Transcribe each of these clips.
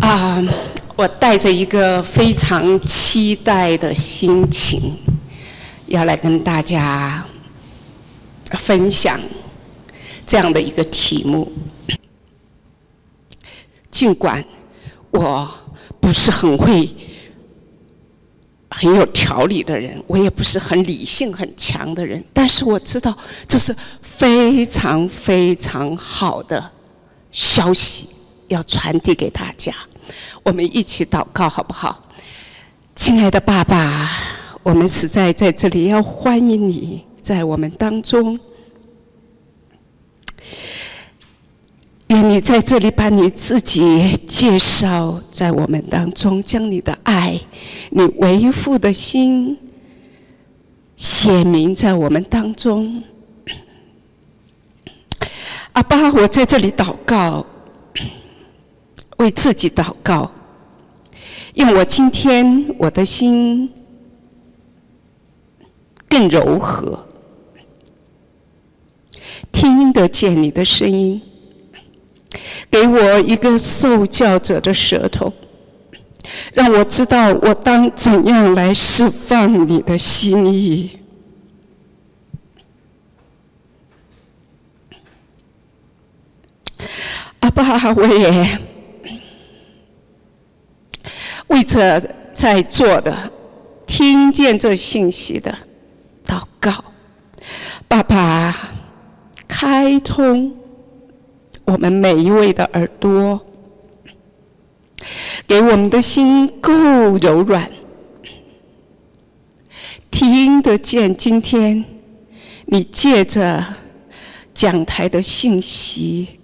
啊，我带着一个非常期待的心情，要来跟大家分享这样的一个题目。尽管我不是很会、很有条理的人，我也不是很理性、很强的人，但是我知道这是非常非常好的消息，要传递给大家。我们一起祷告好不好？亲爱的爸爸，我们实在在这里要欢迎你在我们当中。愿你在这里把你自己介绍在我们当中，将你的爱、你为父的心写明在我们当中。阿爸，我在这里祷告。为自己祷告，用我今天我的心更柔和，听得见你的声音，给我一个受教者的舌头，让我知道我当怎样来释放你的心意。阿爸，我也。为这在座的、听见这信息的祷告，爸爸开通我们每一位的耳朵，给我们的心够柔软，听得见今天你借着讲台的信息。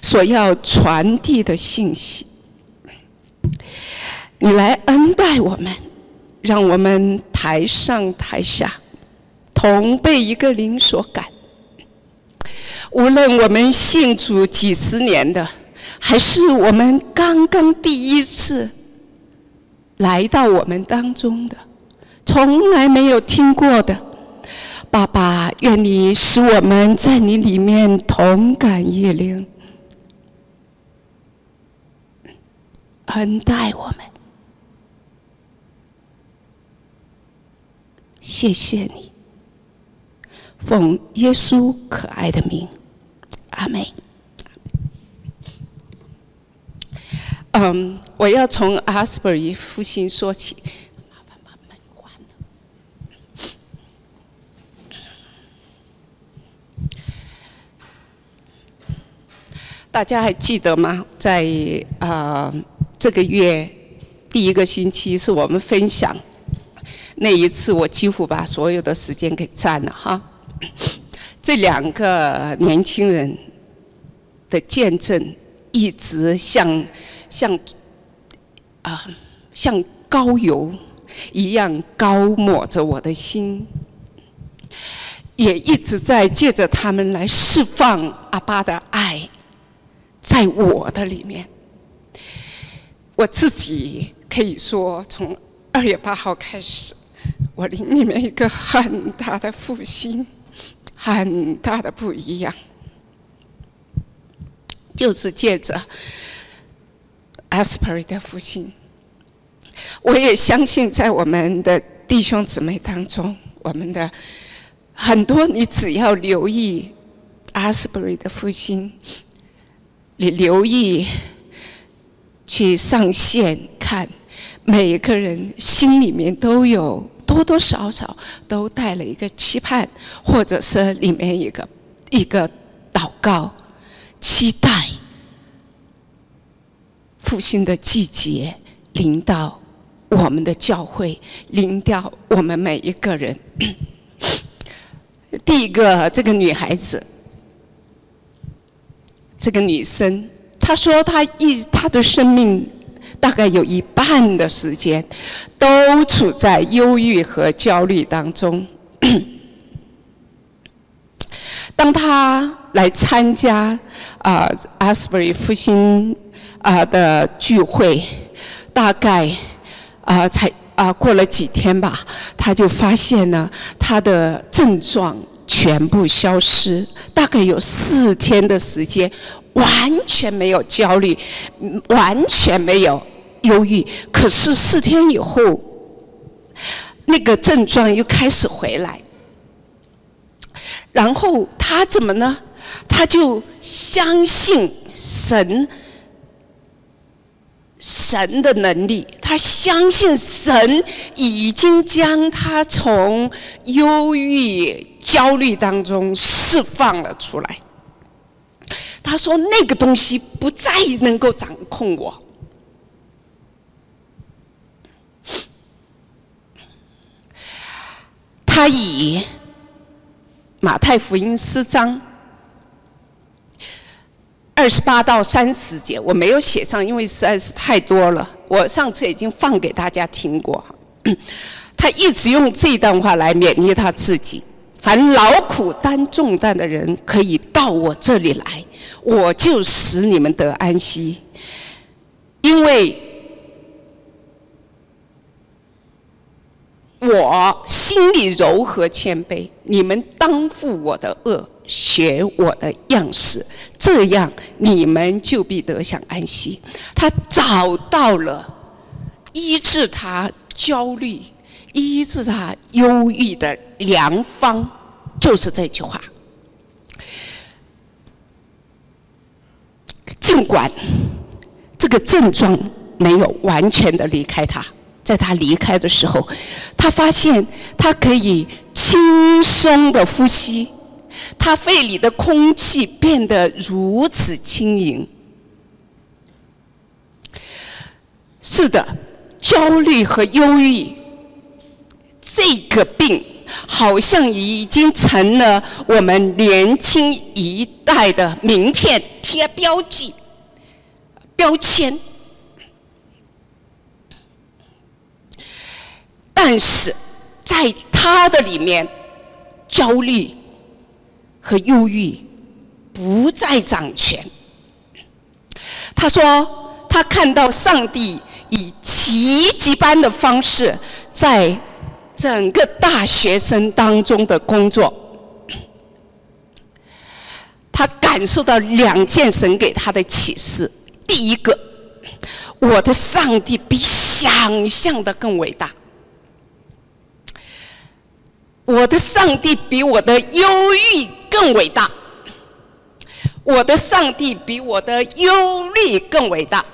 所要传递的信息，你来恩待我们，让我们台上台下同被一个灵所感。无论我们信主几十年的，还是我们刚刚第一次来到我们当中的，从来没有听过的，爸爸，愿你使我们在你里面同感一灵。恩待我们，谢谢你，奉耶稣可爱的名，阿妹。嗯，我要从阿斯伯伊复兴说起。大家还记得吗？在啊。这个月第一个星期是我们分享那一次，我几乎把所有的时间给占了哈。这两个年轻人的见证，一直像像啊像高油一样高抹着我的心，也一直在借着他们来释放阿爸的爱，在我的里面。我自己可以说，从二月八号开始，我灵里面一个很大的复兴，很大的不一样，就是借着 Asper 的复兴。我也相信，在我们的弟兄姊妹当中，我们的很多，你只要留意 Asper 的复兴，你留意。去上线看，每一个人心里面都有多多少少都带了一个期盼，或者是里面一个一个祷告，期待复兴的季节临到我们的教会，临到我们每一个人。第一个，这个女孩子，这个女生。他说：“他一他的生命大概有一半的时间都处在忧郁和焦虑当中。当他来参加啊阿斯伯里复兴啊的聚会，大概啊才啊过了几天吧，他就发现呢他的症状全部消失，大概有四天的时间，完全没有焦虑，完全没有忧郁。可是四天以后，那个症状又开始回来。然后他怎么呢？他就相信神。神的能力，他相信神已经将他从忧郁、焦虑当中释放了出来。他说：“那个东西不再能够掌控我。”他以马太福音四章。二十八到三十节我没有写上，因为实在是太多了。我上次已经放给大家听过。他一直用这段话来勉励他自己：凡劳苦担重担的人，可以到我这里来，我就使你们得安息。因为我心里柔和谦卑，你们当负我的恶。学我的样式，这样你们就必得享安息。他找到了医治他焦虑、医治他忧郁的良方，就是这句话。尽管这个症状没有完全的离开他，在他离开的时候，他发现他可以轻松的呼吸。他肺里的空气变得如此轻盈。是的，焦虑和忧郁这个病，好像已经成了我们年轻一代的名片贴标记、标签。但是，在他的里面，焦虑。和忧郁不再掌权。他说：“他看到上帝以奇迹般的方式，在整个大学生当中的工作。他感受到两件神给他的启示：第一个，我的上帝比想象的更伟大。”我的上帝比我的忧郁更伟大，我的上帝比我的忧虑更伟大。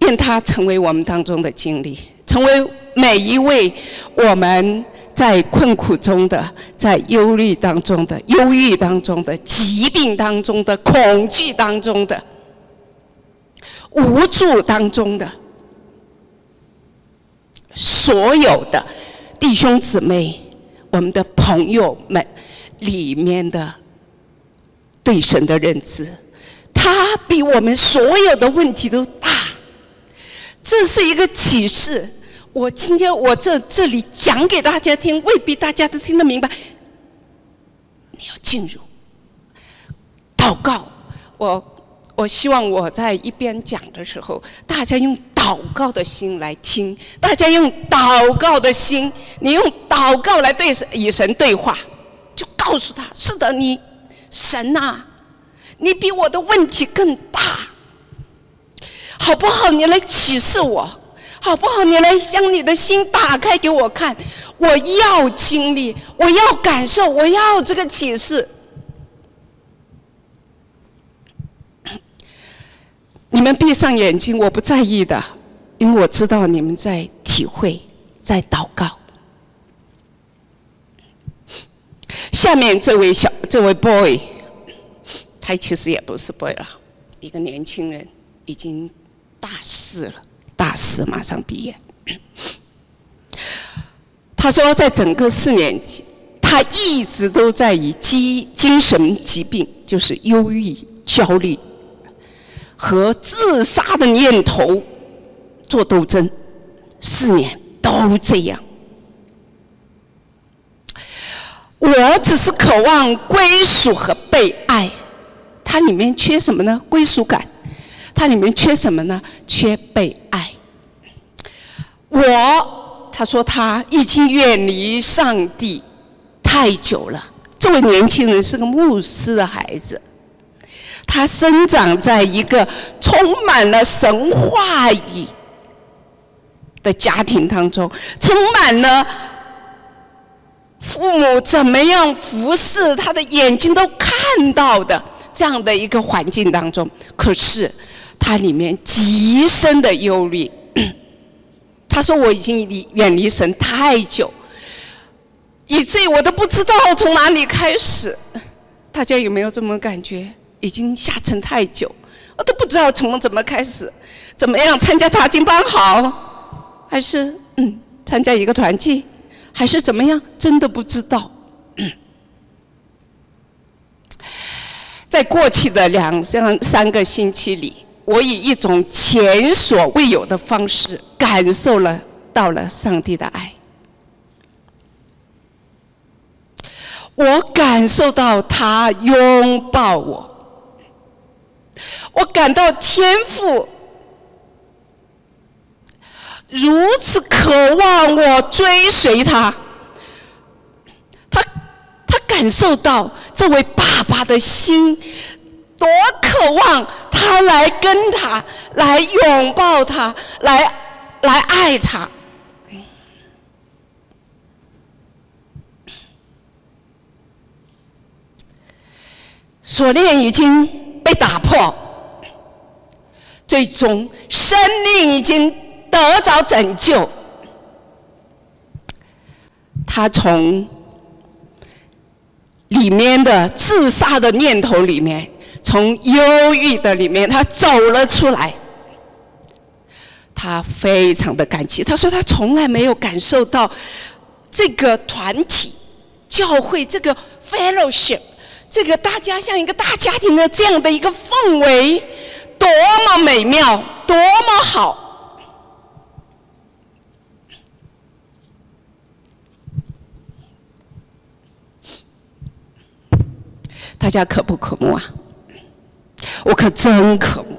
愿他成为我们当中的经历，成为每一位我们在困苦中的、在忧虑当中的、忧郁当中的、疾病当中的、恐惧当中的、无助当中的所有的。弟兄姊妹，我们的朋友们里面的对神的认知，他比我们所有的问题都大。这是一个启示。我今天我这这里讲给大家听，未必大家都听得明白。你要进入祷告，我。我希望我在一边讲的时候，大家用祷告的心来听，大家用祷告的心，你用祷告来对神与神对话，就告诉他：是的，你神呐，你比我的问题更大，好不好？你来启示我，好不好？你来将你的心打开给我看，我要经历，我要感受，我要这个启示。你们闭上眼睛，我不在意的，因为我知道你们在体会，在祷告。下面这位小这位 boy，他其实也不是 boy 了，一个年轻人，已经大四了，大四马上毕业。他说，在整个四年级，他一直都在以精精神疾病，就是忧郁、焦虑。和自杀的念头做斗争，四年都这样。我只是渴望归属和被爱，它里面缺什么呢？归属感。它里面缺什么呢？缺被爱。我他说他已经远离上帝，太久了。这位年轻人是个牧师的孩子，他生长在一个充满了神话语的家庭当中，充满了父母怎么样服侍他的眼睛都看到的这样的一个环境当中。可是他里面极深的忧虑。他说：“我已经离远离神太久。”以至于我都不知道从哪里开始，大家有没有这么感觉？已经下沉太久，我都不知道从怎么开始，怎么样参加查经班好，还是嗯参加一个团契，还是怎么样？真的不知道。在过去的两三三个星期里，我以一种前所未有的方式感受了到了上帝的爱。我感受到他拥抱我，我感到天父如此渴望我追随他，他他感受到这位爸爸的心多渴望他来跟他来拥抱他，来来爱他。锁链已经被打破，最终生命已经得着拯救。他从里面的自杀的念头里面，从忧郁的里面，他走了出来。他非常的感激，他说他从来没有感受到这个团体、教会这个 fellowship。这个大家像一个大家庭的这样的一个氛围，多么美妙，多么好！大家可不可慕啊？我可真可慕。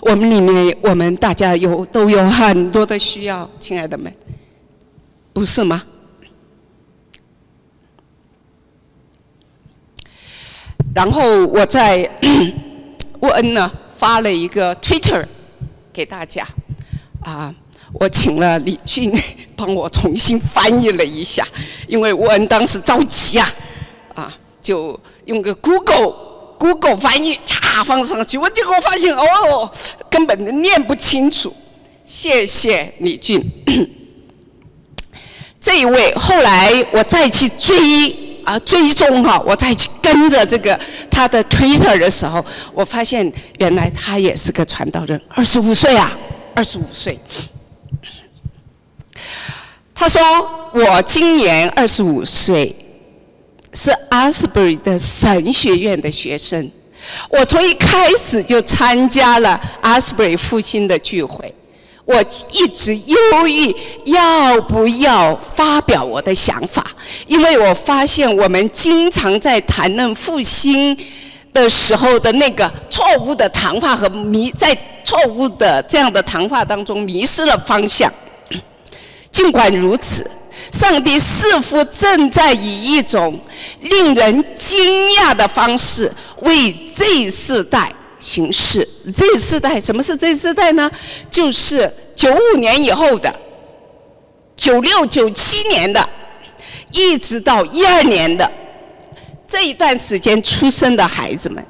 我们里面，我们大家有都有很多的需要，亲爱的们，不是吗？然后我在 沃恩呢发了一个 Twitter 给大家，啊，我请了李俊帮我重新翻译了一下，因为沃恩当时着急啊，啊，就用个 Google Google 翻译嚓放上去，我结果发现哦，根本念不清楚。谢谢李俊，这一位后来我再去追。啊，追踪哈，我再去跟着这个他的 Twitter 的时候，我发现原来他也是个传道人，二十五岁啊，二十五岁。他说：“我今年二十五岁，是 Asbury 的神学院的学生。我从一开始就参加了 Asbury 复兴的聚会。”我一直犹豫要不要发表我的想法，因为我发现我们经常在谈论复兴的时候的那个错误的谈话和迷，在错误的这样的谈话当中迷失了方向。尽管如此，上帝似乎正在以一种令人惊讶的方式为这世代。行事。这世代，什么是这世代呢？就是九五年以后的，九六、九七年的，一直到一二年的这一段时间出生的孩子们。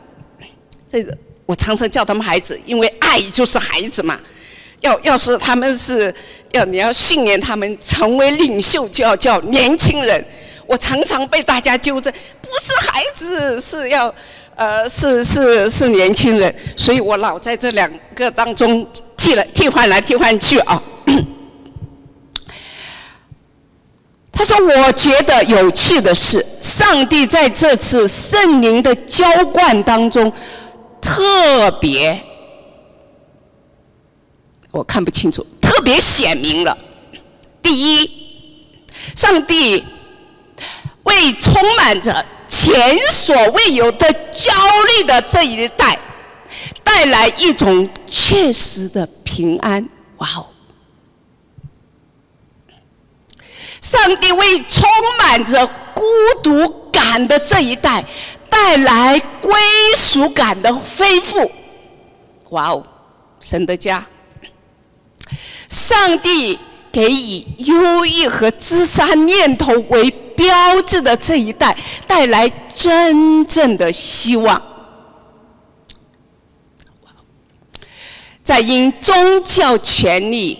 这个我常常叫他们孩子，因为爱就是孩子嘛。要要是他们是要你要训练他们成为领袖，就要叫年轻人。我常常被大家纠正，不是孩子，是要。呃，是是是年轻人，所以我老在这两个当中替了替换来替换去啊。他说：“我觉得有趣的是，上帝在这次圣灵的浇灌当中，特别我看不清楚，特别显明了。第一，上帝为充满着。”前所未有的焦虑的这一代，带来一种切实的平安。哇哦！上帝为充满着孤独感的这一代带来归属感的恢复。哇哦，神的家，上帝给以忧郁和自杀念头为标志的这一代带来真正的希望。在因宗教权力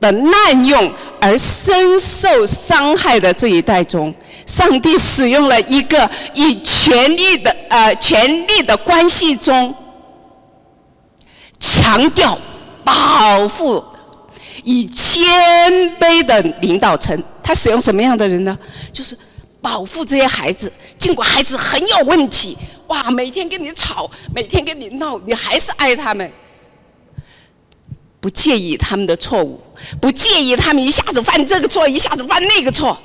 的滥用而深受伤害的这一代中，上帝使用了一个以权力的呃权力的关系中强调保护以谦卑的领导层。他使用什么样的人呢？就是保护这些孩子，尽管孩子很有问题，哇，每天跟你吵，每天跟你闹，你还是爱他们。不介意他们的错误，不介意他们一下子犯这个错，一下子犯那个错，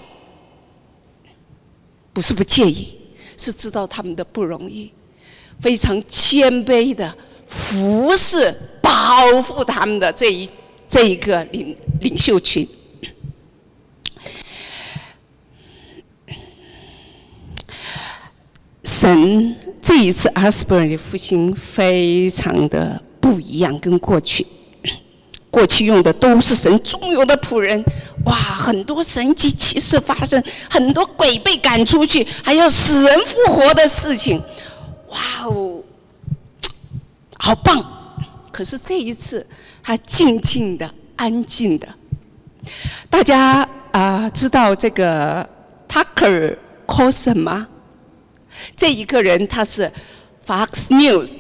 不是不介意，是知道他们的不容易，非常谦卑的服侍、保护他们的这一这一个领领袖群。神这一次阿斯伯尔的复兴非常的不一样，跟过去。过去用的都是神忠有的仆人，哇，很多神奇奇事发生，很多鬼被赶出去，还有死人复活的事情，哇哦，好棒！可是这一次，他静静的、安静的。大家啊，知道这个 Tucker c a r s o n 吗？这一个人他是 Fox News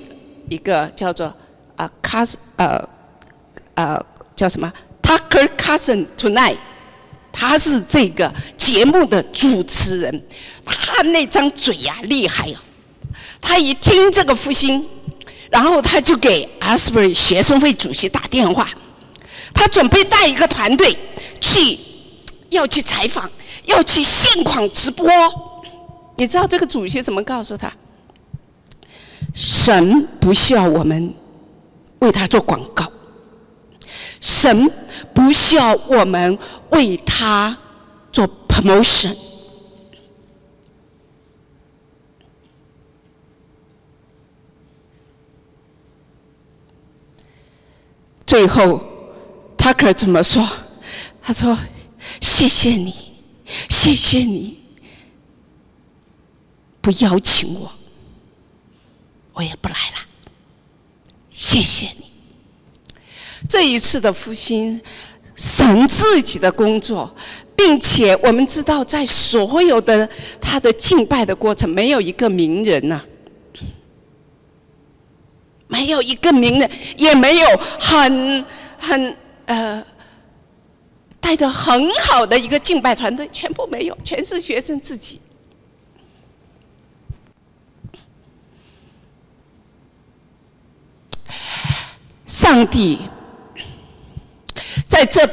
一个叫做啊 Cas 呃。呃，叫什么？Tucker c a r s o n Tonight，他是这个节目的主持人。他那张嘴呀，厉害呀！他一听这个复兴，然后他就给 Asbury 学生会主席打电话。他准备带一个团队去，要去采访，要去现场直播。你知道这个主席怎么告诉他？神不需要我们为他做广告。神不需要我们为他做 promotion。最后，他可怎么说？他说：“谢谢你，谢谢你，不邀请我，我也不来了。谢谢你。”这一次的复兴，神自己的工作，并且我们知道，在所有的他的敬拜的过程，没有一个名人呐，没有一个名人，也没有很很呃带的很好的一个敬拜团队，全部没有，全是学生自己。上帝。在这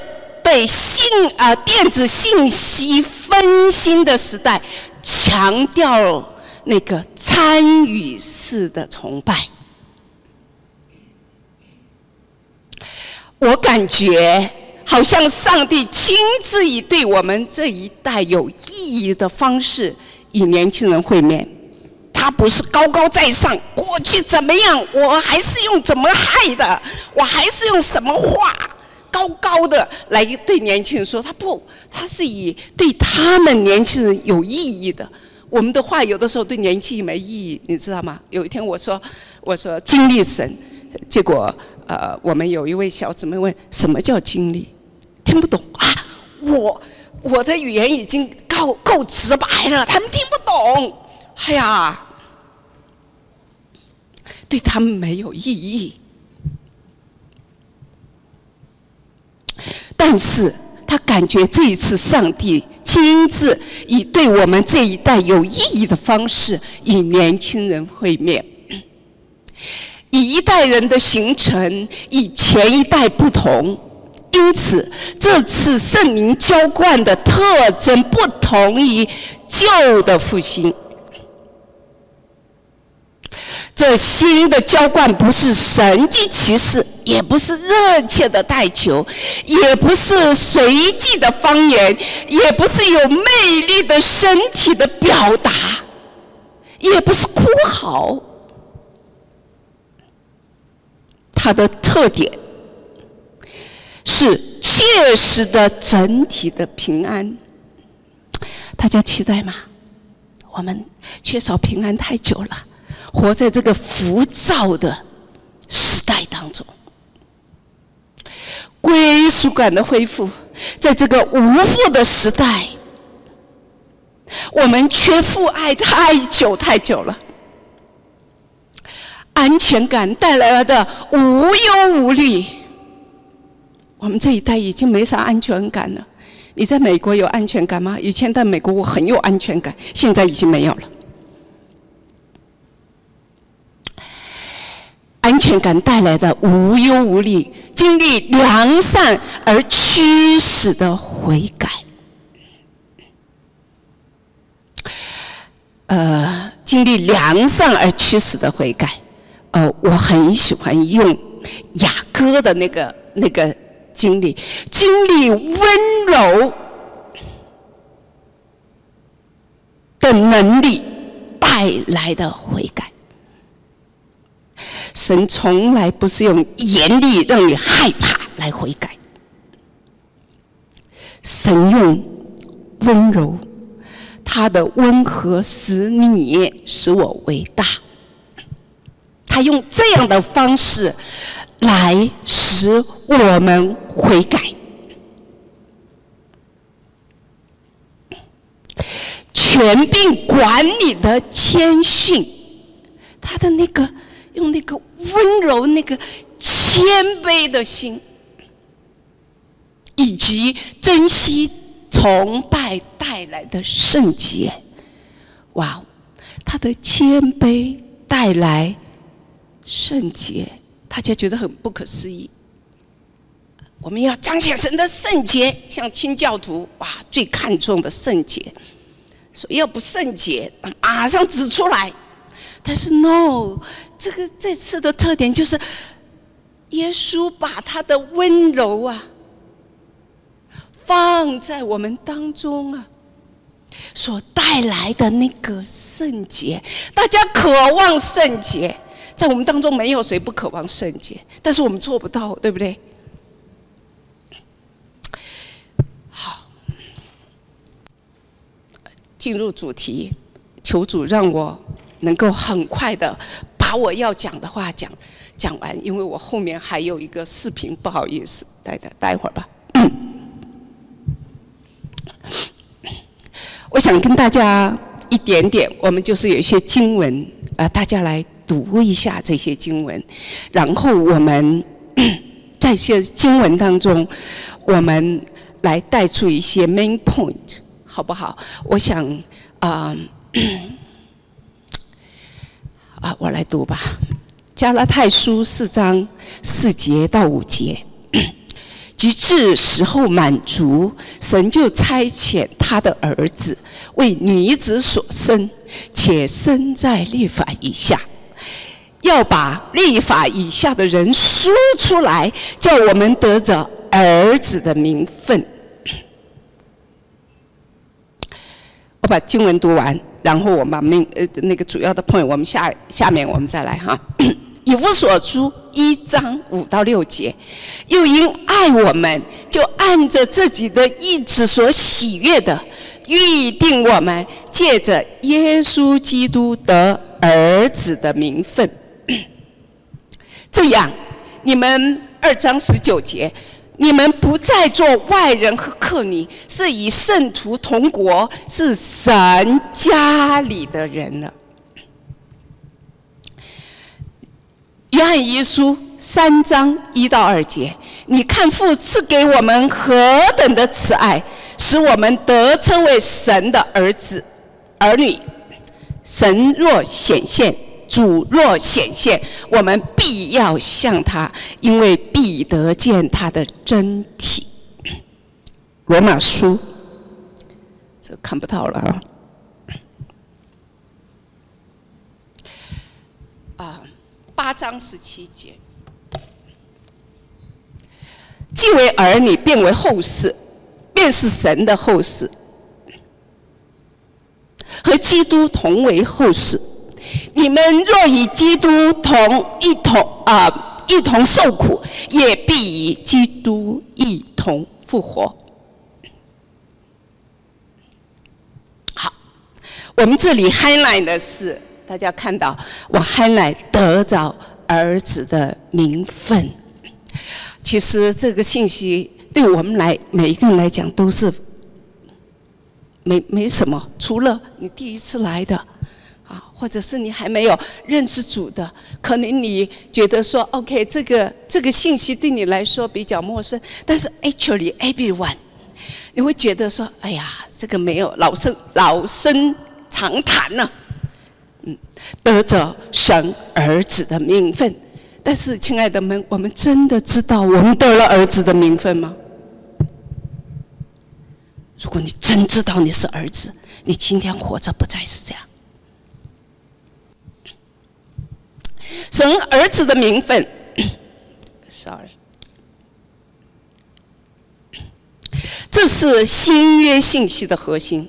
被信啊电子信息分心的时代，强调那个参与式的崇拜，我感觉好像上帝亲自以对我们这一代有意义的方式与年轻人会面。他不是高高在上，过去怎么样，我还是用怎么害的，我还是用什么话。高高的来对年轻人说，他不，他是以对他们年轻人有意义的。我们的话有的时候对年轻人没意义，你知道吗？有一天我说，我说经历神，结果呃，我们有一位小姊妹问什么叫经历，听不懂啊。我我的语言已经够够直白了，他们听不懂。哎呀，对他们没有意义。但是他感觉这一次上帝亲自以对我们这一代有意义的方式与年轻人会面，以一代人的形成与前一代不同，因此这次圣灵浇灌的特征不同于旧的复兴。这新的浇灌不是神迹奇事，也不是热切的代求，也不是随机的方言，也不是有魅力的身体的表达，也不是哭嚎。它的特点是切实的整体的平安。大家期待吗？我们缺少平安太久了。活在这个浮躁的时代当中，归属感的恢复，在这个无父的时代，我们缺父爱太久太久了。安全感带来了的无忧无虑，我们这一代已经没啥安全感了。你在美国有安全感吗？以前在美国我很有安全感，现在已经没有了。安全感带来的无忧无虑，经历良善而驱使的悔改，呃，经历良善而驱使的悔改，呃，我很喜欢用雅歌的那个那个经历，经历温柔的能力带来的悔改。神从来不是用严厉让你害怕来悔改，神用温柔，他的温和使你使我伟大。他用这样的方式来使我们悔改，全并管理的谦逊，他的那个。用那个温柔、那个谦卑的心，以及珍惜崇拜带来的圣洁，哇！他的谦卑带来圣洁，大家觉得很不可思议。我们要彰显神的圣洁，像清教徒哇，最看重的圣洁，所以要不圣洁，马上指出来。但是，no，这个这次的特点就是，耶稣把他的温柔啊，放在我们当中啊，所带来的那个圣洁，大家渴望圣洁，在我们当中没有谁不渴望圣洁，但是我们做不到，对不对？好，进入主题，求主让我。能够很快的把我要讲的话讲讲完，因为我后面还有一个视频，不好意思，待待待会儿吧。我想跟大家一点点，我们就是有一些经文啊，大家来读一下这些经文，然后我们 在些经文当中，我们来带出一些 main point，好不好？我想啊。啊，我来读吧，《加拉太书》四章四节到五节，及至时候满足，神就差遣他的儿子为女子所生，且生在律法以下，要把律法以下的人说出来，叫我们得着儿子的名分。我把经文读完。然后我把命呃那个主要的 point，我们下下面我们再来哈。以弗所书一章五到六节，又因爱我们，就按着自己的意志所喜悦的，预定我们借着耶稣基督得儿子的名分。这样，你们二章十九节。你们不再做外人和客女，是以圣徒同国，是神家里的人了。约翰一书三章一到二节，你看父赐给我们何等的慈爱，使我们得称为神的儿子、儿女。神若显现。主若显现，我们必要向他，因为必得见他的真体。罗马书，这看不到了啊。啊，八章十七节，既为儿女，变为后世，便是神的后世，和基督同为后世。你们若与基督同一同啊一同受苦，也必与基督一同复活。好，我们这里 highlight 的是。大家看到我 highlight 得着儿子的名分，其实这个信息对我们来每一个人来讲都是没没什么，除了你第一次来的，或者是你还没有认识主的，可能你觉得说 OK，这个这个信息对你来说比较陌生，但是 actually everyone，你会觉得说，哎呀，这个没有老生老生常谈了。”嗯。得着神儿子的名分，但是，亲爱的们，我们真的知道我们得了儿子的名分吗？如果你真知道你是儿子，你今天活着不再是这样。神儿子的名分，sorry，这是新约信息的核心。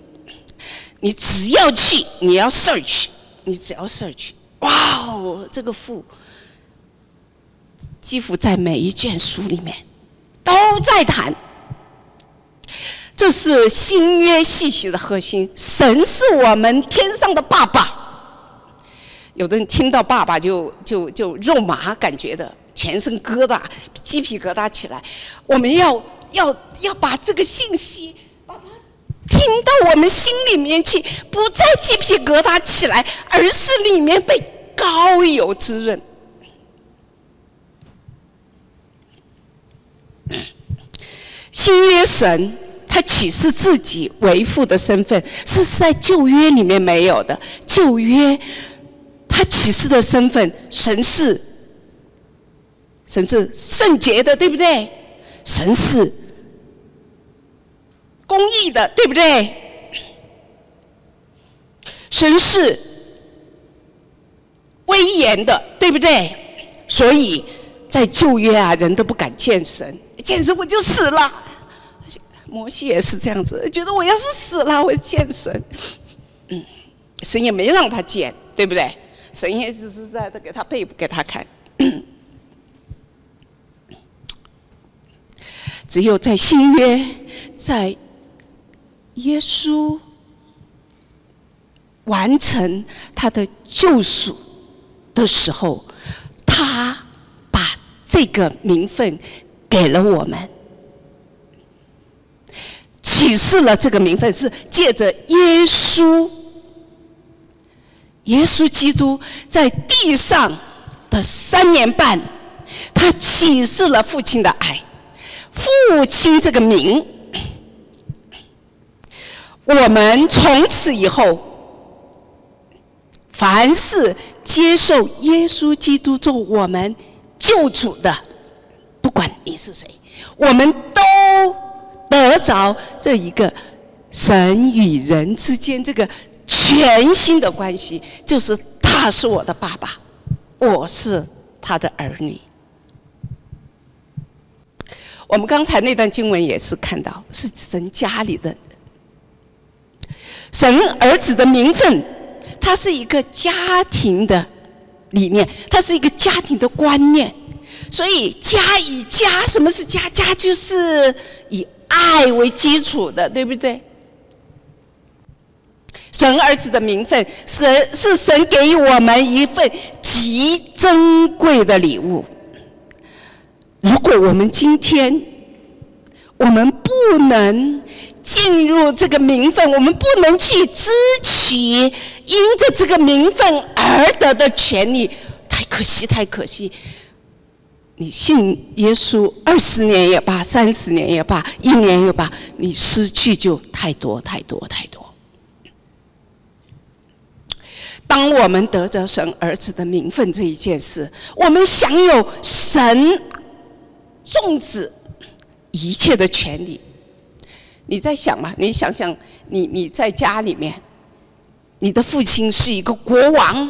你只要去，你要 search。你只要 search，哇哦，这个父几乎在每一卷书里面都在谈，这是新约信息的核心。神是我们天上的爸爸。有的人听到爸爸就就就肉麻，感觉的全身疙瘩、鸡皮疙瘩起来。我们要要要把这个信息。把它听到我们心里面去，不再鸡皮疙瘩起来，而是里面被膏油滋润。新约神他启示自己为父的身份，是在旧约里面没有的。旧约他启示的身份，神是神是圣洁的，对不对？神是。公益的，对不对？神是威严的，对不对？所以在旧约啊，人都不敢见神，见神我就死了。摩西也是这样子，觉得我要是死了，我见神。嗯，神也没让他见，对不对？神也只是在这给他背给他看。只有在新约，在耶稣完成他的救赎的时候，他把这个名分给了我们，启示了这个名分是借着耶稣，耶稣基督在地上的三年半，他启示了父亲的爱，父亲这个名。我们从此以后，凡是接受耶稣基督做我们救主的，不管你是谁，我们都得着这一个神与人之间这个全新的关系，就是他是我的爸爸，我是他的儿女。我们刚才那段经文也是看到，是神家里的。神儿子的名分，它是一个家庭的理念，它是一个家庭的观念。所以家以家，什么是家？家就是以爱为基础的，对不对？神儿子的名分，神是神给予我们一份极珍贵的礼物。如果我们今天，我们不能。进入这个名分，我们不能去支取因着这个名分而得的权利，太可惜，太可惜。你信耶稣二十年也罢，三十年也罢，一年也罢，你失去就太多，太多，太多。当我们得着神儿子的名分这一件事，我们享有神众子一切的权利。你在想嘛？你想想，你你在家里面，你的父亲是一个国王，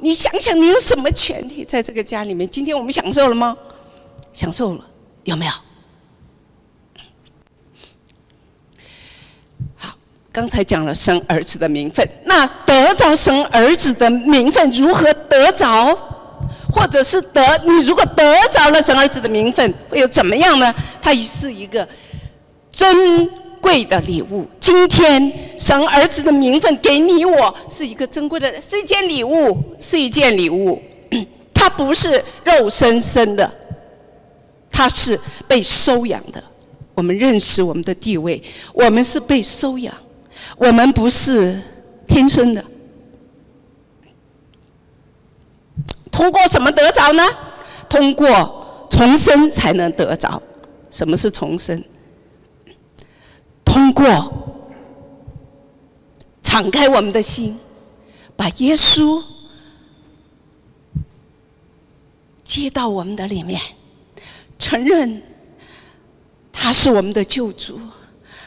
你想想，你有什么权利在这个家里面？今天我们享受了吗？享受了，有没有？刚才讲了生儿子的名分，那得着生儿子的名分，如何得着？或者是得你如果得着了生儿子的名分，会有怎么样呢？它是一个珍贵的礼物。今天生儿子的名分给你我，是一个珍贵的，是一件礼物，是一件礼物。它不是肉生生的，它是被收养的。我们认识我们的地位，我们是被收养，我们不是天生的。通过什么得着呢？通过重生才能得着。什么是重生？通过敞开我们的心，把耶稣接到我们的里面，承认他是我们的救主。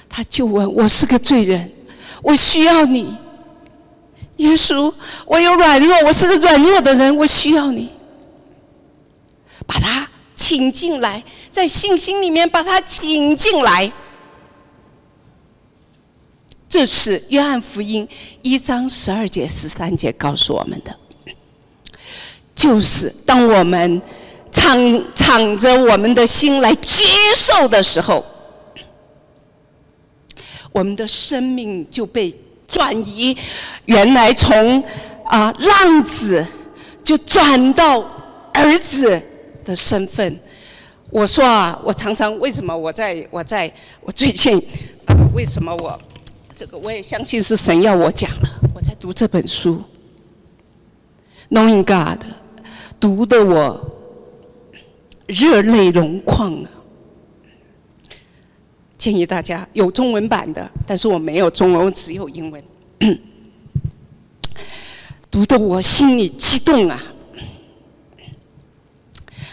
他就问我是个罪人，我需要你。耶稣，我有软弱，我是个软弱的人，我需要你，把他请进来，在信心里面把他请进来。这是约翰福音一章十二节、十三节告诉我们的，就是当我们敞敞着我们的心来接受的时候，我们的生命就被。转移，原来从啊浪子就转到儿子的身份。我说啊，我常常为什么我在我在我最近啊为什么我这个我也相信是神要我讲了。我在读这本书《Knowing God》，读的我热泪盈眶啊。建议大家有中文版的，但是我没有中文，我只有英文。读得我心里激动啊！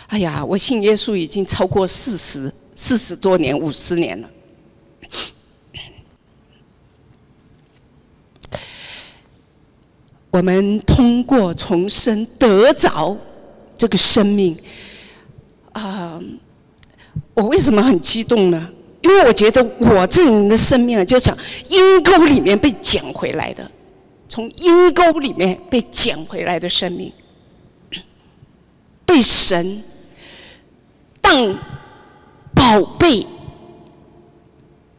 哎呀，我信耶稣已经超过四十四十多年、五十年了。我们通过重生得着这个生命啊！我为什么很激动呢？因为我觉得我这人的生命啊，就像阴沟里面被捡回来的，从阴沟里面被捡回来的生命，被神当宝贝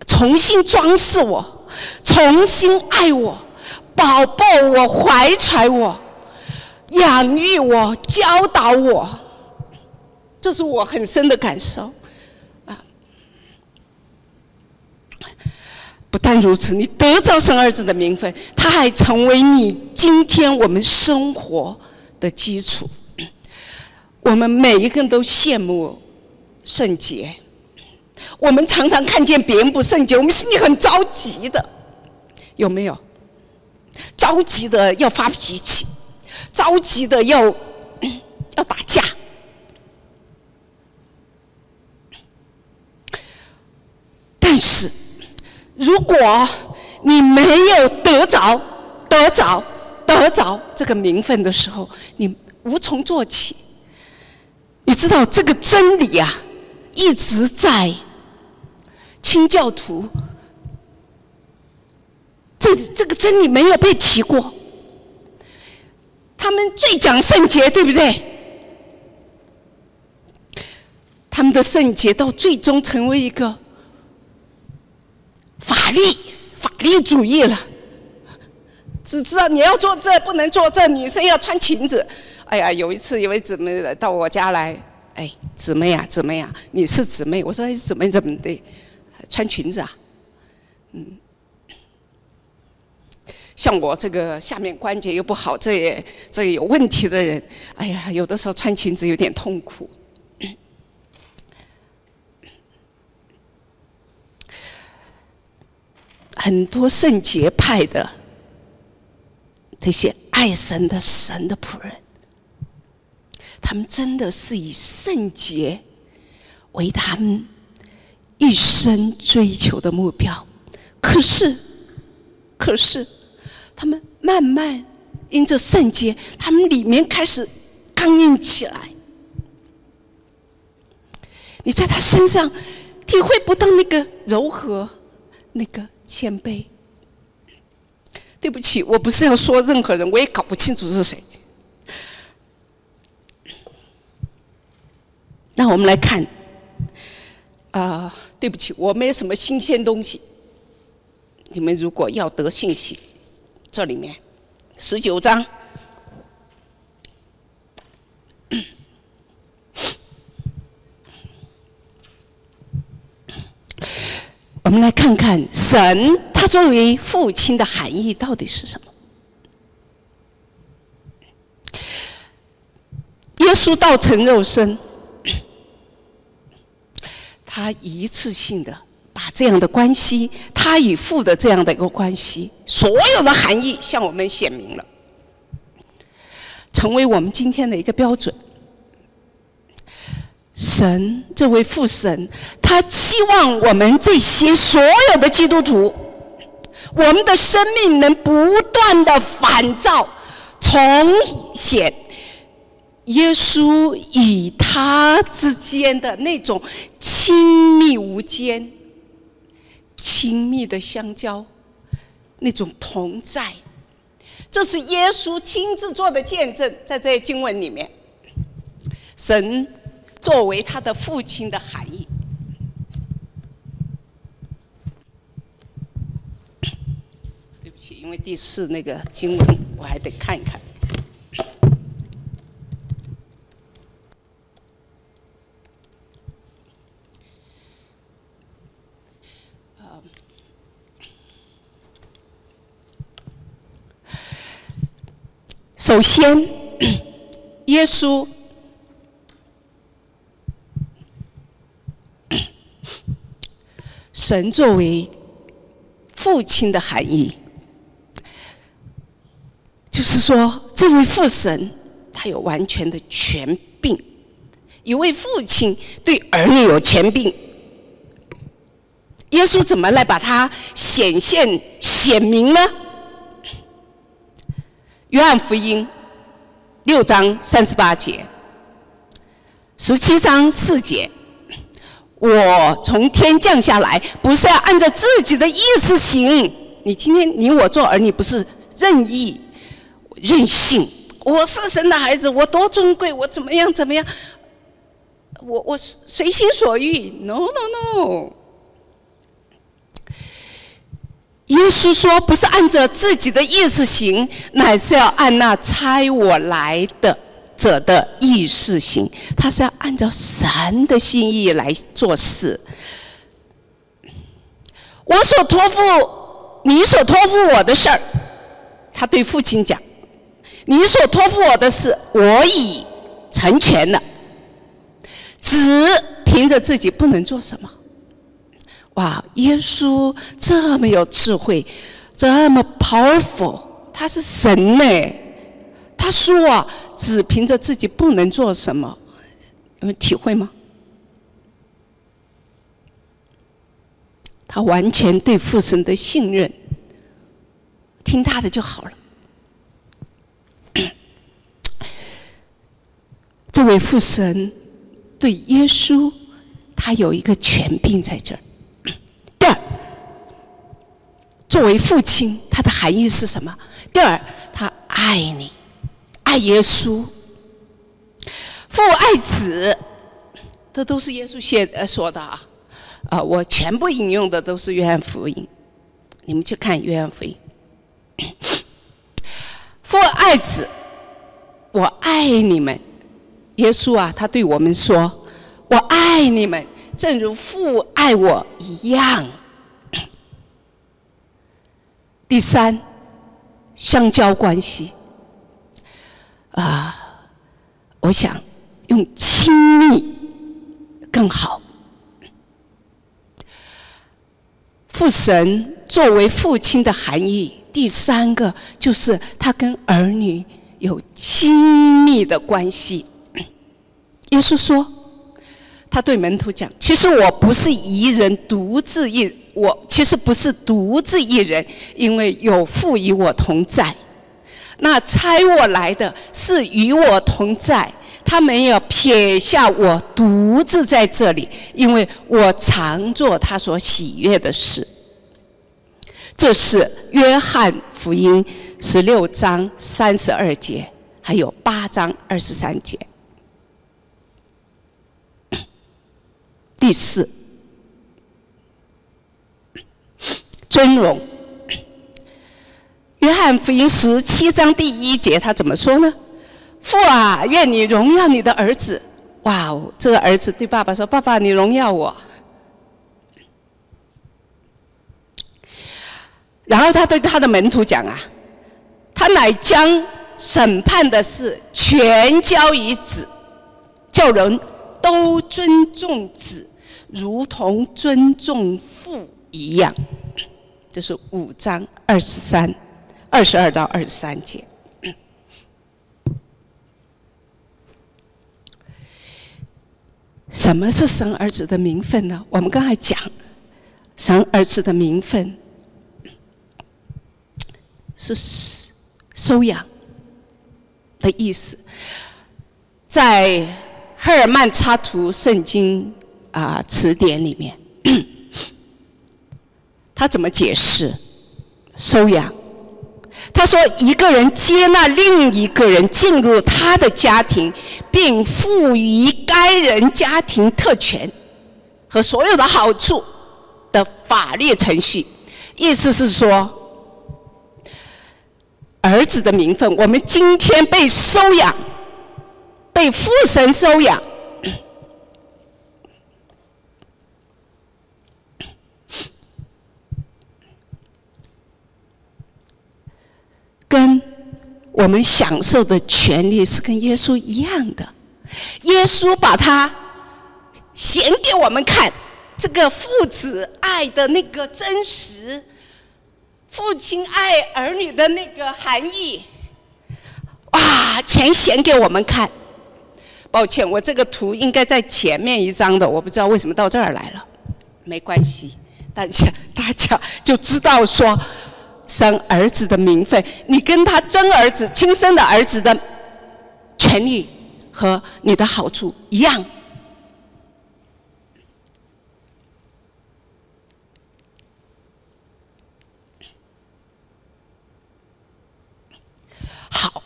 重新装饰我，重新爱我，宝宝我，怀揣我，养育我，教导我，这是我很深的感受。不但如此，你得着生儿子的名分，他还成为你今天我们生活的基础。我们每一个人都羡慕圣洁，我们常常看见别人不圣洁，我们心里很着急的，有没有？着急的要发脾气，着急的要 要打架，但是。如果你没有得着、得着、得着这个名分的时候，你无从做起。你知道这个真理啊，一直在清教徒这这个真理没有被提过。他们最讲圣洁，对不对？他们的圣洁到最终成为一个。法律法律主义了，只知道你要做这不能做这，女生要穿裙子。哎呀，有一次有位姊妹到我家来，哎，姊妹呀姊妹呀，你是姊妹，我说姊妹怎么的，穿裙子啊？嗯，像我这个下面关节又不好，这也这也有问题的人，哎呀，有的时候穿裙子有点痛苦。很多圣洁派的这些爱神的神的仆人，他们真的是以圣洁为他们一生追求的目标。可是，可是，他们慢慢因着圣洁，他们里面开始刚硬起来。你在他身上体会不到那个柔和，那个谦卑。对不起，我不是要说任何人，我也搞不清楚是谁。那我们来看，啊，对不起，我没有什么新鲜东西。你们如果要得信息，这里面十九章，我我们来看看神他作为父亲的含义到底是什么？耶稣道成肉身。他一次性的把这样的关系，他与父的这样的一个关系，所有的含义向我们显明了，成为我们今天的一个标准。神这位父神，他期望我们这些所有的基督徒，我们的生命能不断的反照、重显。耶稣与他之间的那种亲密无间、亲密的相交，那种同在，这是耶稣亲自做的见证。在这些经文里面，神作为他的父亲的含义。对不起，因为第四那个经文我还得看一看。首先，耶稣神作为父亲的含义，就是说，这位父神他有完全的权柄，一位父亲对儿女有权柄。耶稣怎么来把它显现显明呢？约翰福音六章三十八节，十七章四节，我从天降下来，不是要按照自己的意思行。你今天你我做儿女，不是任意任性。我是神的孩子，我多尊贵，我怎么样怎么样？我我随心所欲？No No No。耶稣说：“不是按照自己的意思行，乃是要按那差我来的者的意识行。他是要按照神的心意来做事。我所托付你所托付我的事儿，他对父亲讲：你所托付我的事，我已成全了。只凭着自己不能做什么。”哇！耶稣这么有智慧，这么 powerful，他是神呢。他说啊，只凭着自己不能做什么，有体会吗？他完全对父神的信任，听他的就好了。这位父神对耶稣，他有一个权柄在这儿。第二，作为父亲，他的含义是什么？第二，他爱你，耶稣，父爱子，这都是耶稣写呃说的啊。啊，我全部引用的都是约翰福音，你们去看约翰福音。父爱子，我爱你们。耶稣啊，他对我们说：“我爱你们。”正如父爱我一样。第三，相交关系啊，我想用亲密更好。父神作为父亲的含义，第三个就是他跟儿女有亲密的关系。耶稣说。他对门徒讲：“其实我不是一人独自一，我其实不是独自一人，因为有父与我同在。那差我来的是与我同在，他没有撇下我独自在这里，因为我常做他所喜悦的事。这是约翰福音十六章三十二节，还有八章二十三节。第四，尊荣。约翰福音十七章第一节，他怎么说呢？父啊，愿你荣耀你的儿子。哇哦，这个儿子对爸爸说：“爸爸，你荣耀我。”然后他对他的门徒讲啊：“他乃将审判的事全交于子，叫人都尊重子，如同尊重父一样。”这是五章二十三。二十二到二十三节，什么是生儿子的名分呢？我们刚才讲，生儿子的名分是收养的意思，在赫尔曼插图圣经啊词典里面，他怎么解释收养？他说：“一个人接纳另一个人进入他的家庭，并赋予该人家庭特权和所有的好处的法律程序，意思是说，儿子的名分，我们今天被收养，被父神收养。”跟我们享受的权利是跟耶稣一样的，耶稣把他显给我们看，这个父子爱的那个真实，父亲爱儿女的那个含义，哇，全显给我们看。抱歉，我这个图应该在前面一张的，我不知道为什么到这儿来了，没关系，大家大家就知道说。生儿子的名分，你跟他真儿子、亲生的儿子的权利和你的好处一样。好，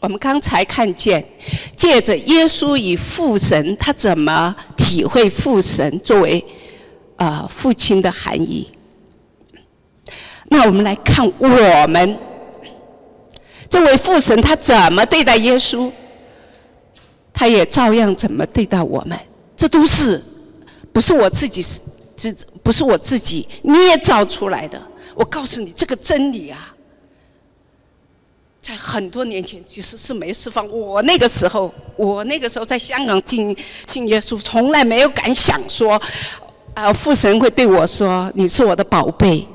我们刚才看见，借着耶稣与父神，他怎么体会父神作为啊父亲的含义？那我们来看我们这位父神，他怎么对待耶稣，他也照样怎么对待我们。这都是不是我自己这不是我自己捏造出来的。我告诉你，这个真理啊，在很多年前其实是没释放。我那个时候，我那个时候在香港信信耶稣，从来没有敢想说，啊，父神会对我说：“你是我的宝贝。”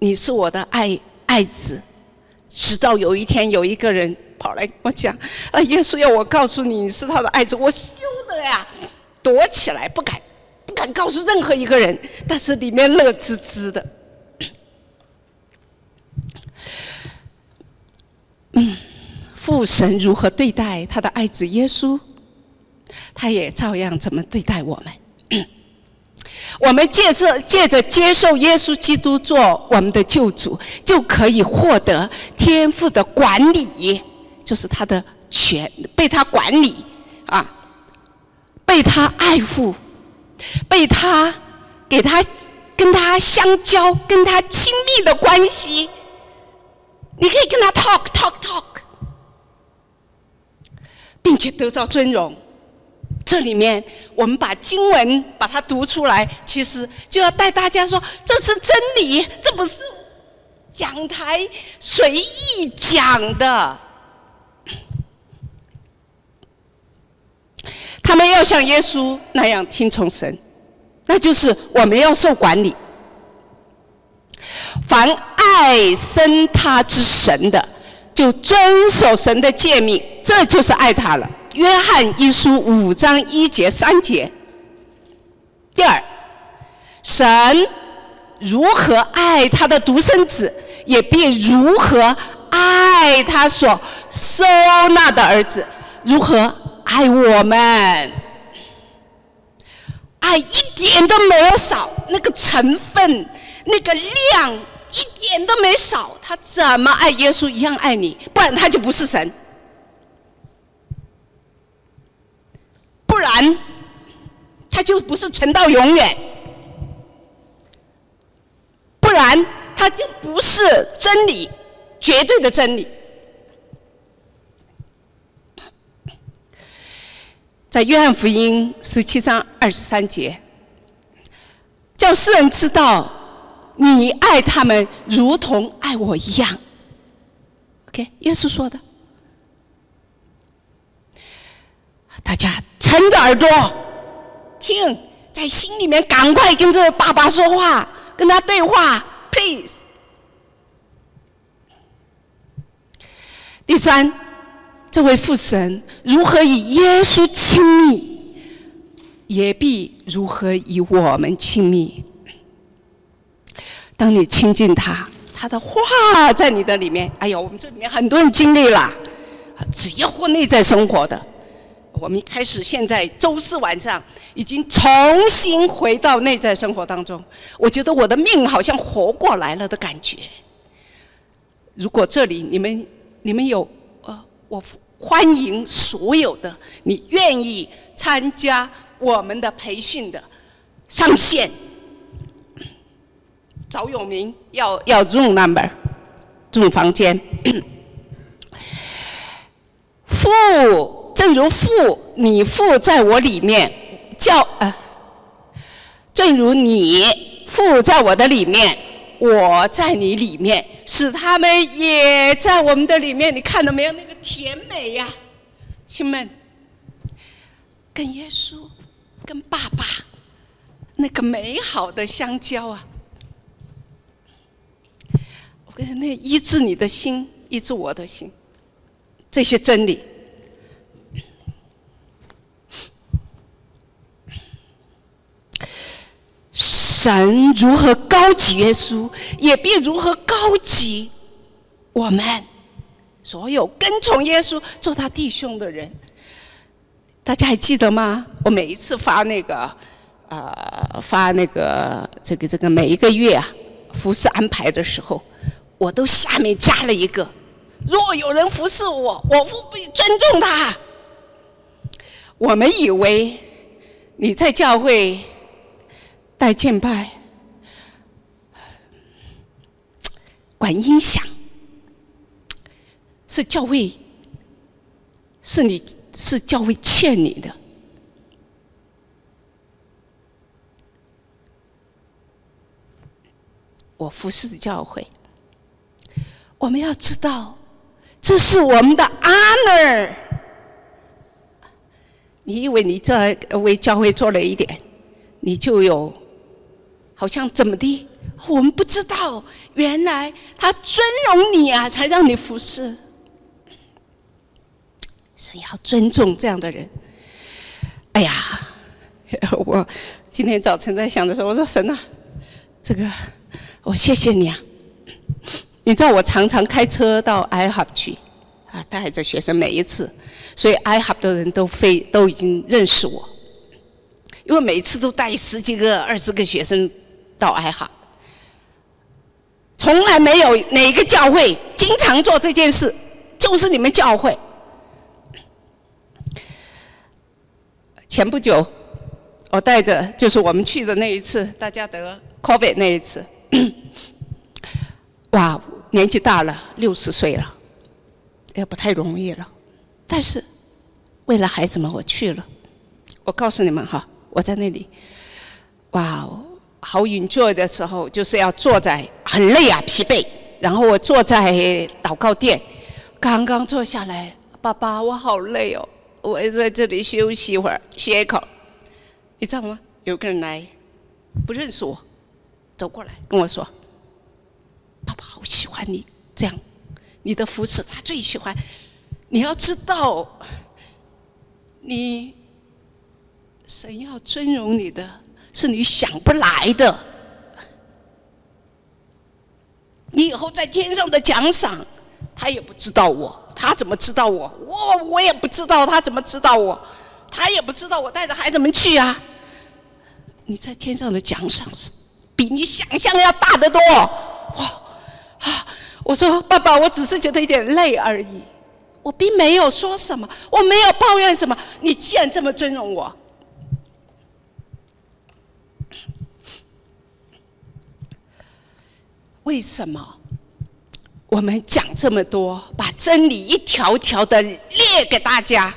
你是我的爱爱子，直到有一天有一个人跑来跟我讲：“啊，耶稣要我告诉你，你是他的爱子。”我羞的呀，躲起来，不敢，不敢告诉任何一个人。但是里面乐滋滋的。嗯，父神如何对待他的爱子耶稣，他也照样怎么对待我们。我们借着借着接受耶稣基督做我们的救主，就可以获得天赋的管理，就是他的权，被他管理啊，被他爱护，被他给他跟他相交，跟他亲密的关系。你可以跟他 talk talk talk，并且得到尊荣。这里面，我们把经文把它读出来，其实就要带大家说，这是真理，这不是讲台随意讲的。他们要像耶稣那样听从神，那就是我们要受管理。凡爱生他之神的，就遵守神的诫命，这就是爱他了。约翰一书五章一节三节。第二，神如何爱他的独生子，也必如何爱他所收纳的儿子，如何爱我们？爱一点都没有少，那个成分、那个量一点都没少。他怎么爱耶稣一样爱你？不然他就不是神。不然他就不是存到永远。不然他就不是真理，绝对的真理。在约翰福音十七章二十三节，叫世人知道你爱他们如同爱我一样。OK，耶稣说的，大家撑着耳朵听，在心里面赶快跟这位爸爸说话，跟他对话，please。第三。这位父神如何与耶稣亲密，也必如何与我们亲密。当你亲近他，他的话在你的里面。哎呦，我们这里面很多人经历了，只要过内在生活的，我们开始现在周四晚上已经重新回到内在生活当中。我觉得我的命好像活过来了的感觉。如果这里你们你们有呃。我欢迎所有的你愿意参加我们的培训的上线，找永明要要 room number，住房间。父，正如父，你父在我里面，叫呃，正如你父在我的里面。我在你里面，使他们也在我们的里面。你看到没有？那个甜美呀，亲们，跟耶稣、跟爸爸那个美好的相交啊！我跟那医治你的心，医治我的心，这些真理。神如何高举耶稣，也必如何高举我们所有跟从耶稣、做他弟兄的人。大家还记得吗？我每一次发那个，呃，发那个这个这个每一个月啊，服饰安排的时候，我都下面加了一个：若有人服侍我，我务必尊重他。我们以为你在教会。带敬拜，管音响，是教会，是你是教会欠你的。我服侍教会，我们要知道，这是我们的 honor。你以为你这为教会做了一点，你就有？好像怎么的？我们不知道，原来他尊荣你啊，才让你服侍。是要尊重这样的人。哎呀，我今天早晨在想的时候，我说神啊，这个我谢谢你啊。你知道我常常开车到 iHub 去啊，带着学生每一次，所以 iHub 的人都非都已经认识我，因为每次都带十几个、二十个学生。到爱好，从来没有哪个教会经常做这件事，就是你们教会。前不久，我带着就是我们去的那一次，大家得 COVID 那一次，哇，年纪大了，六十岁了，也不太容易了。但是为了孩子们，我去了。我告诉你们哈，我在那里，哇哦好 enjoy 的时候，就是要坐在很累啊，疲惫。然后我坐在祷告殿，刚刚坐下来，爸爸，我好累哦，我在这里休息一会儿，歇一口。你知道吗？有个人来，不认识我，走过来跟我说：“爸爸好喜欢你，这样，你的服饰他最喜欢。你要知道，你神要尊荣你的。”是你想不来的，你以后在天上的奖赏，他也不知道我，他怎么知道我？我我也不知道他怎么知道我，他也不知道我带着孩子们去啊。你在天上的奖赏是比你想象要大得多。哇啊！我说爸爸，我只是觉得有点累而已，我并没有说什么，我没有抱怨什么。你既然这么尊重我。为什么我们讲这么多，把真理一条条的列给大家？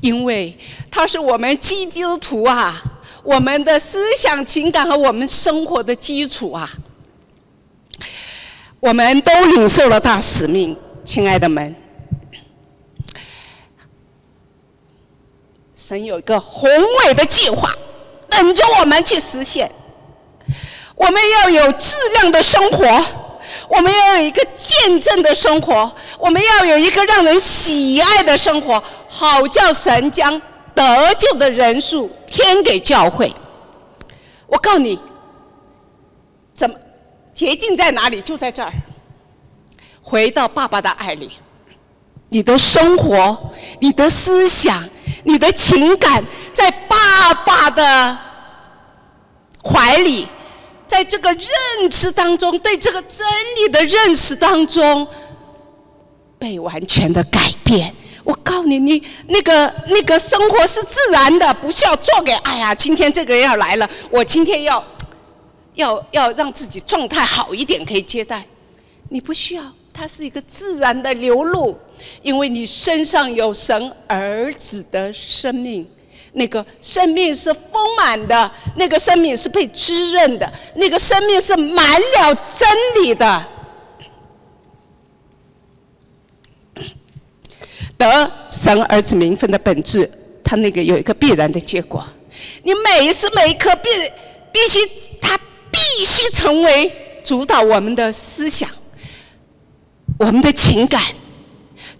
因为它是我们基督徒啊，我们的思想、情感和我们生活的基础啊。我们都领受了大使命，亲爱的们，神有一个宏伟的计划，等着我们去实现。我们要有质量的生活，我们要有一个见证的生活，我们要有一个让人喜爱的生活，好叫神将得救的人数添给教会。我告诉你，怎么捷径在哪里？就在这儿，回到爸爸的爱里，你的生活、你的思想、你的情感，在爸爸的怀里。在这个认知当中，对这个真理的认识当中，被完全的改变。我告诉你，你那个那个生活是自然的，不需要做给。哎呀，今天这个人要来了，我今天要要要让自己状态好一点，可以接待。你不需要，它是一个自然的流露，因为你身上有神儿子的生命。那个生命是丰满的，那个生命是被滋润的，那个生命是满了真理的。得神儿子名分的本质，它那个有一个必然的结果。你每时每刻必必须，它必须成为主导我们的思想、我们的情感、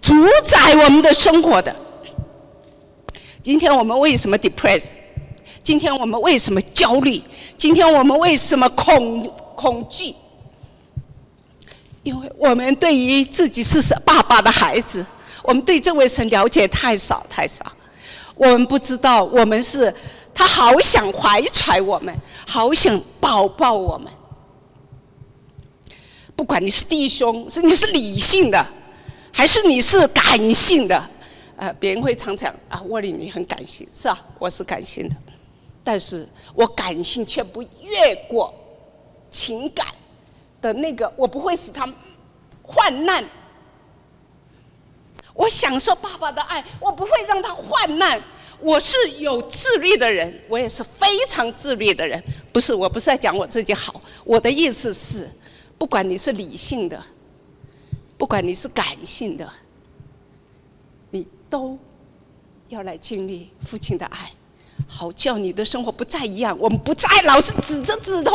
主宰我们的生活的。今天我们为什么 depressed？今天我们为什么焦虑？今天我们为什么恐恐惧？因为我们对于自己是神爸爸的孩子，我们对这位神了解太少太少。我们不知道，我们是他好想怀揣我们，好想抱抱我们。不管你是弟兄，是你是理性的，还是你是感性的。呃，别人会常常啊，沃里你很感性，是啊，我是感性的，但是我感性却不越过情感的那个，我不会使他们患难。我享受爸爸的爱，我不会让他患难。我是有自律的人，我也是非常自律的人。不是，我不是在讲我自己好，我的意思是，不管你是理性的，不管你是感性的。都要来经历父亲的爱，好叫你的生活不再一样。我们不再老是指着指头。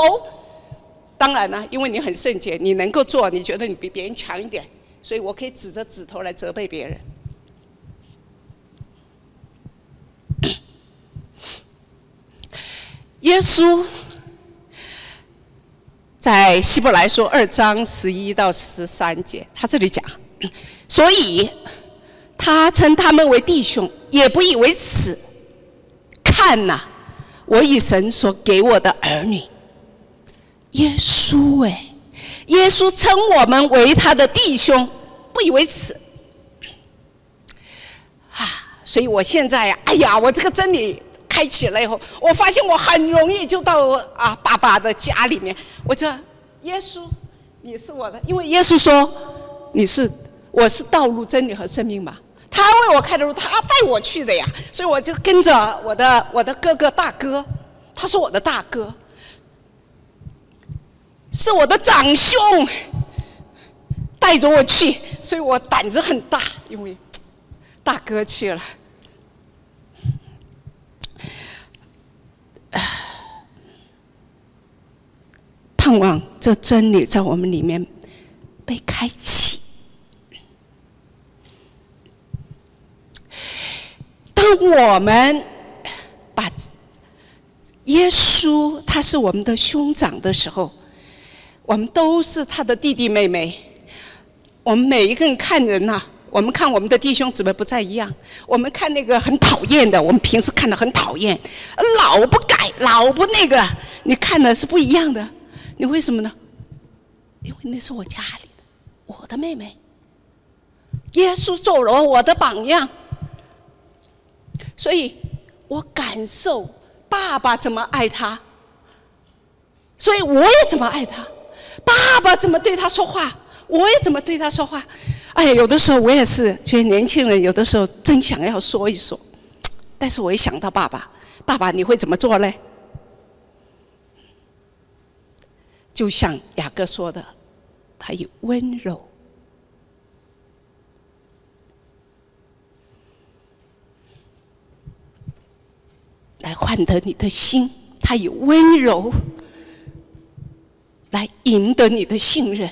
当然了，因为你很圣洁，你能够做，你觉得你比别人强一点，所以我可以指着指头来责备别人。耶稣在希伯来说二章十一到十三节，他这里讲，所以。他称他们为弟兄，也不以为耻。看呐，我以神所给我的儿女，耶稣哎，耶稣称我们为他的弟兄，不以为耻。啊，所以我现在呀，哎呀，我这个真理开启了以后，我发现我很容易就到啊爸爸的家里面。我这耶稣，你是我的，因为耶稣说你是我是道路、真理和生命嘛。他为我开的路，他带我去的呀，所以我就跟着我的我的哥哥大哥，他是我的大哥，是我的长兄，带着我去，所以我胆子很大，因为大哥去了，盼望这真理在我们里面被开启。当我们把耶稣他是我们的兄长的时候，我们都是他的弟弟妹妹，我们每一个人看人呐，我们看我们的弟兄姊妹不再一样。我们看那个很讨厌的，我们平时看的很讨厌，老不改，老不那个，你看的是不一样的。你为什么呢？因为那是我家里的，我的妹妹。耶稣做了我的榜样，所以我感受爸爸怎么爱他，所以我也怎么爱他。爸爸怎么对他说话，我也怎么对他说话。哎，有的时候我也是，觉得年轻人有的时候真想要说一说，但是我一想到爸爸，爸爸你会怎么做嘞？就像雅各说的，他以温柔。来换得你的心，他以温柔来赢得你的信任，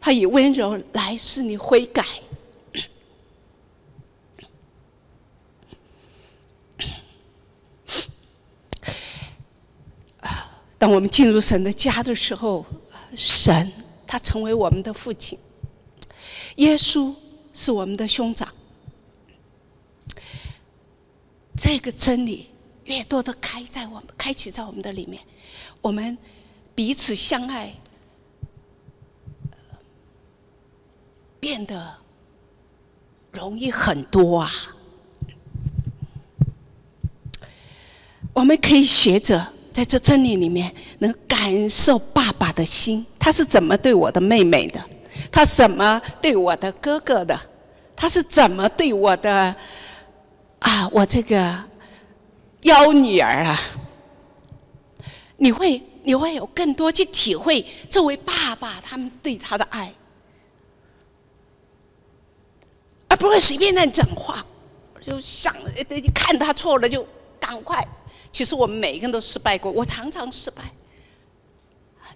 他以温柔来使你悔改。当我们进入神的家的时候，神他成为我们的父亲，耶稣是我们的兄长。这个真理越多的开在我们开启在我们的里面，我们彼此相爱，变得容易很多啊！我们可以学着在这真理里面，能感受爸爸的心，他是怎么对我的妹妹的，他怎么对我的哥哥的，他是怎么对我的。啊，我这个幺女儿啊，你会你会有更多去体会这位爸爸他们对他的爱，而不会随便乱讲话，就想看他错了就赶快。其实我们每一个人都失败过，我常常失败。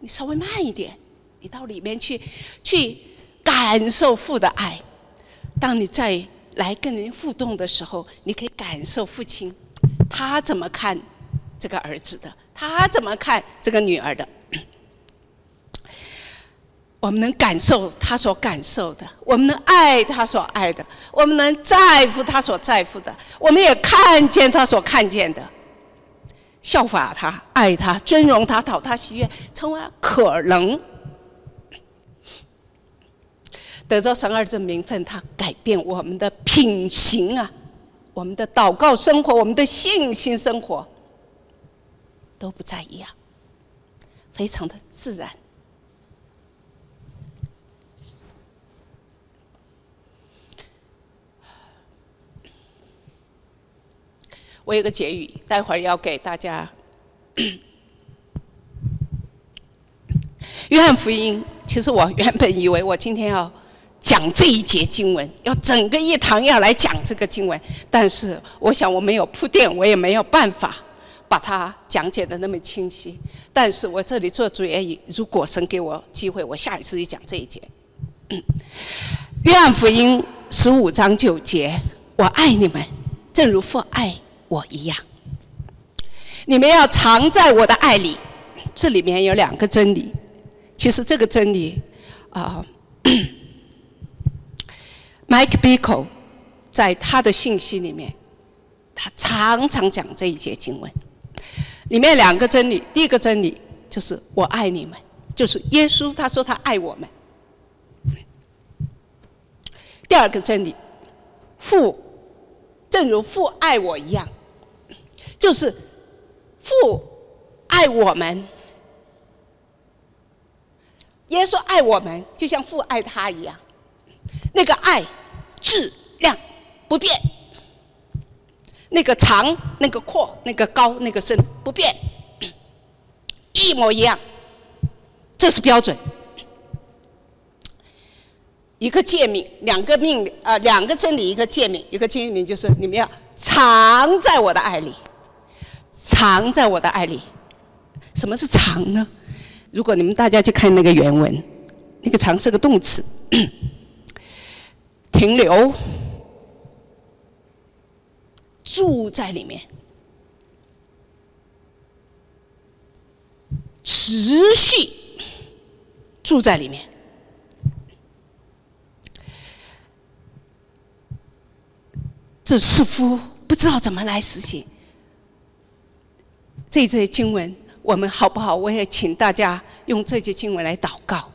你稍微慢一点，你到里面去去感受父的爱。当你在。来跟人互动的时候，你可以感受父亲他怎么看这个儿子的，他怎么看这个女儿的。我们能感受他所感受的，我们能爱他所爱的，我们能在乎他所在乎的，我们也看见他所看见的，效法他，爱他，尊荣他，讨他喜悦，成为可能。得着神儿子名分，他改变我们的品行啊，我们的祷告生活，我们的信心生活都不再一样，非常的自然。我有个结语，待会儿要给大家。约翰福音，其实我原本以为我今天要。讲这一节经文，要整个一堂要来讲这个经文，但是我想我没有铺垫，我也没有办法把它讲解的那么清晰。但是我这里做主而已，如果神给我机会，我下一次就讲这一节。约翰福音十五章九节：我爱你们，正如父爱我一样。你们要藏在我的爱里。这里面有两个真理，其实这个真理啊。Mike Bickle 在他的信息里面，他常常讲这一节经文，里面两个真理。第一个真理就是我爱你们，就是耶稣他说他爱我们。第二个真理，父正如父爱我一样，就是父爱我们。耶稣爱我们，就像父爱他一样，那个爱。质量不变，那个长、那个阔、那个高、那个深不变，一模一样，这是标准。一个诫命，两个命令，呃，两个真理，一个诫命，一个诫命就是你们要藏在我的爱里，藏在我的爱里。什么是藏呢？如果你们大家去看那个原文，那个藏是个动词。停留住在里面。持续住在里面。这似乎不知道怎么来实现。这些经文我们好不好，我也请大家用这些经文来祷告。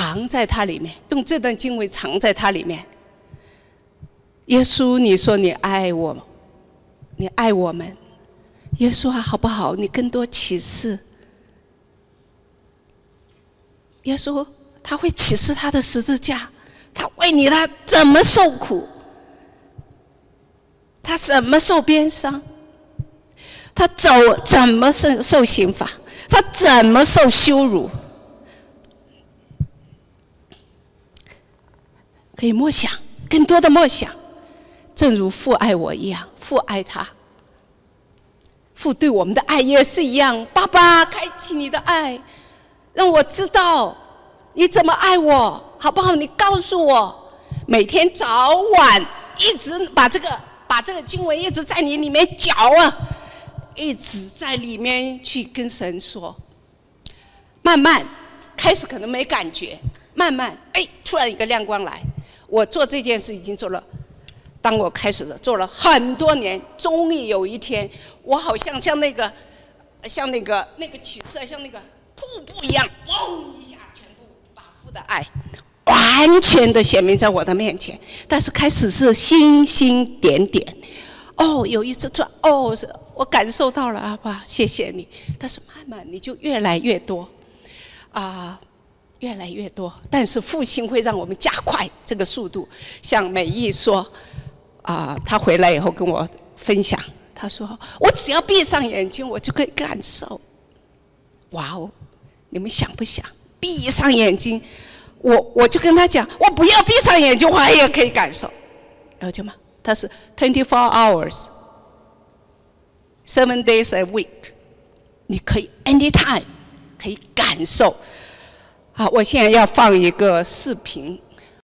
藏在它里面，用这段经文藏在它里面。耶稣，你说你爱我，你爱我们。耶稣啊，好不好？你更多启示。耶稣他会启示他的十字架，他为你他怎么受苦，他怎么受鞭伤，他走怎么受受刑罚，他怎么受羞辱，可以默想，更多的默想，正如父爱我一样，父爱他。父对我们的爱也是一样。爸爸，开启你的爱，让我知道你怎么爱我，好不好？你告诉我，每天早晚一直把这个把这个经文一直在你里面嚼啊，一直在里面去跟神说。慢慢开始可能没感觉，慢慢哎，突然一个亮光来。我做这件事已经做了。当我开始做了很多年，终于有一天，我好像像那个，像那个那个启示，像那个瀑布一样，嘣一下，全部把父的爱完全的显明在我的面前。但是开始是星星点点，哦，有一次转，哦，是我感受到了，阿爸，谢谢你。但是慢慢你就越来越多，啊，越来越多。但是复兴会让我们加快这个速度，像美意说。啊，他回来以后跟我分享，他说：“我只要闭上眼睛，我就可以感受。”哇哦，你们想不想闭上眼睛？我我就跟他讲，我不要闭上眼睛，我也可以感受，了解吗？他是 twenty four hours, seven days a week，你可以 anytime 可以感受。好，我现在要放一个视频。